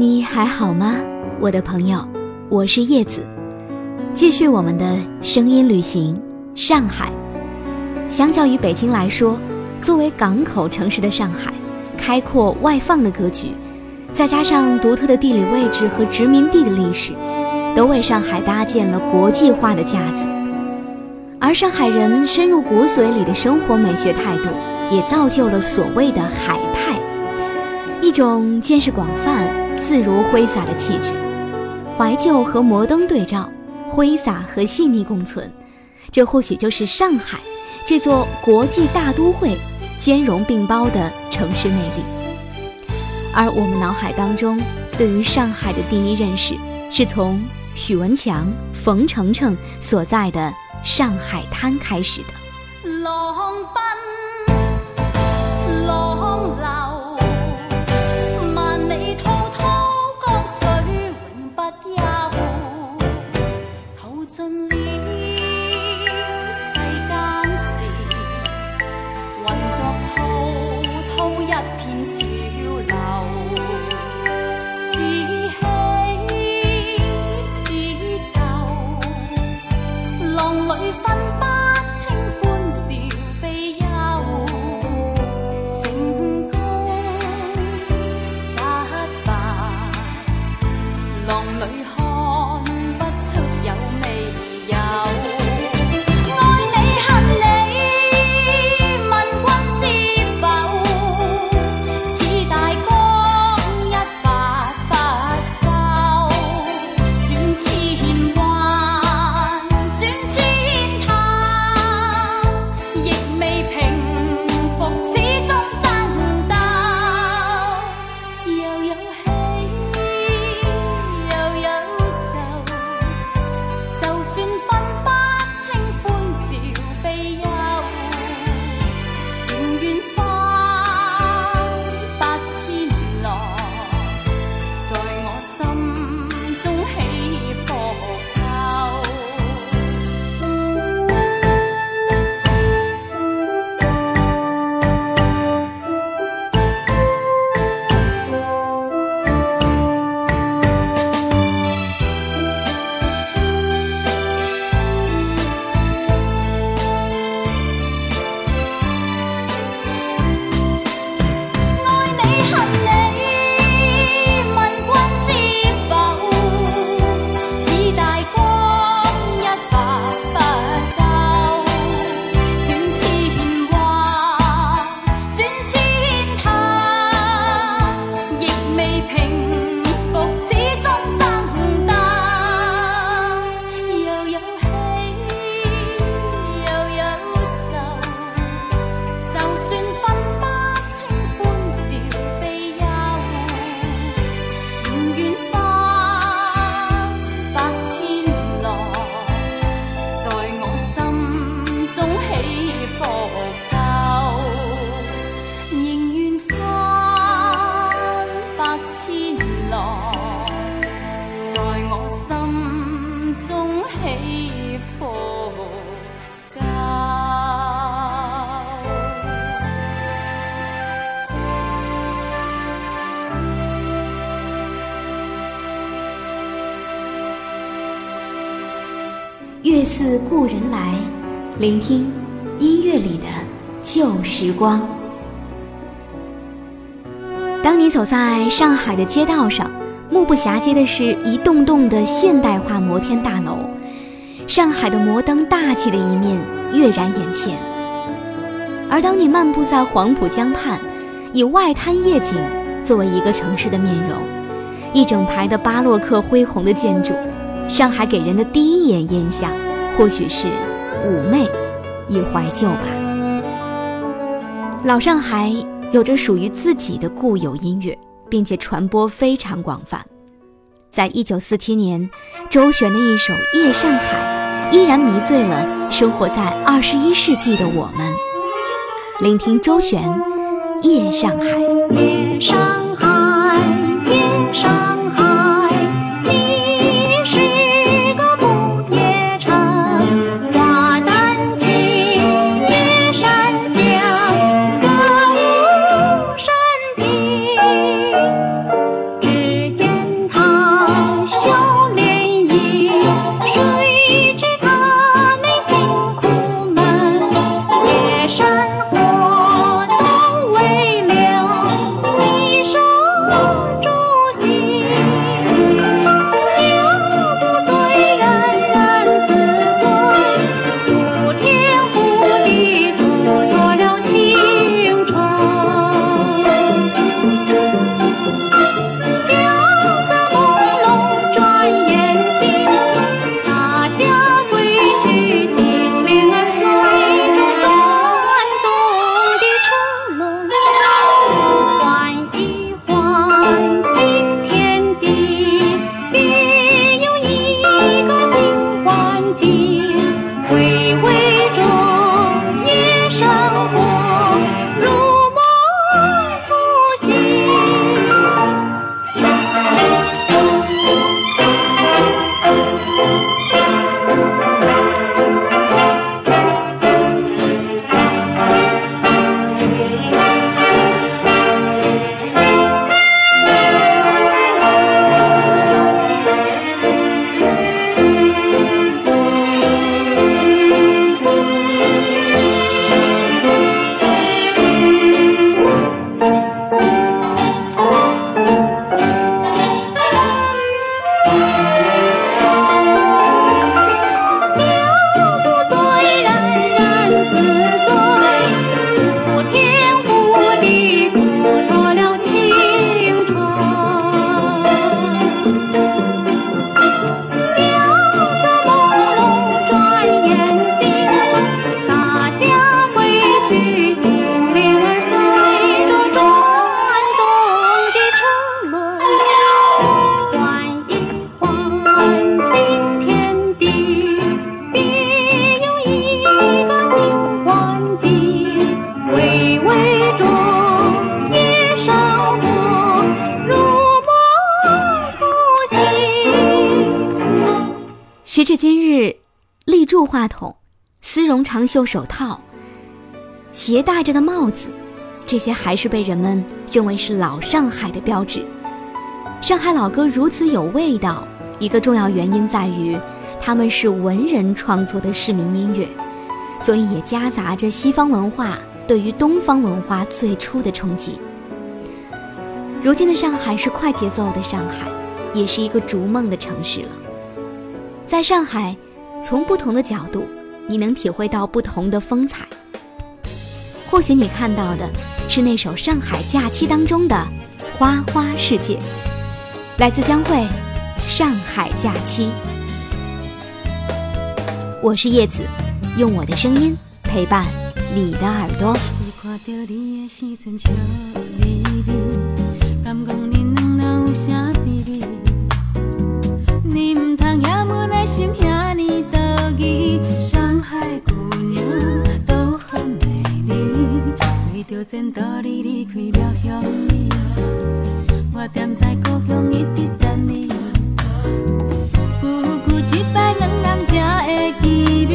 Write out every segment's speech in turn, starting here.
你还好吗，我的朋友？我是叶子，继续我们的声音旅行。上海，相较于北京来说，作为港口城市的上海，开阔外放的格局，再加上独特的地理位置和殖民地的历史，都为上海搭建了国际化的架子。而上海人深入骨髓里的生活美学态度，也造就了所谓的海派，一种见识广泛、自如挥洒的气质。怀旧和摩登对照，挥洒和细腻共存，这或许就是上海这座国际大都会兼容并包的城市魅力。而我们脑海当中对于上海的第一认识，是从许文强、冯程程所在的。上海滩开始的。浪浪里分月似故人来，聆听音乐里的旧时光。当你走在上海的街道上，目不暇接的是一栋栋的现代化摩天大楼，上海的摩登大气的一面跃然眼前。而当你漫步在黄浦江畔，以外滩夜景作为一个城市的面容，一整排的巴洛克恢宏的建筑。上海给人的第一眼印象，或许是妩媚与怀旧吧。老上海有着属于自己的固有音乐，并且传播非常广泛。在一九四七年，周璇的一首《夜上海》依然迷醉了生活在二十一世纪的我们。聆听周璇《夜上海》。立柱话筒、丝绒长袖手套、斜戴着的帽子，这些还是被人们认为是老上海的标志。上海老歌如此有味道，一个重要原因在于，他们是文人创作的市民音乐，所以也夹杂着西方文化对于东方文化最初的冲击。如今的上海是快节奏的上海，也是一个逐梦的城市了。在上海，从不同的角度，你能体会到不同的风采。或许你看到的是那首《上海假期》当中的《花花世界》。来自江蕙，《上海假期》。我是叶子，用我的声音陪伴你的耳朵。上为着前途你离开了乡里。我踮在故乡一直等你，久久一摆两人才会见面，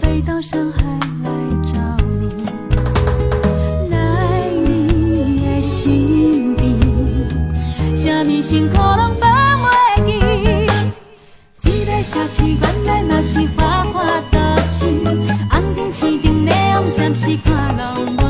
飞到上海来找你，来你的身边，什么辛苦拢放袂记，一个城市原来嘛是花花都市，红灯青灯霓虹闪烁看拢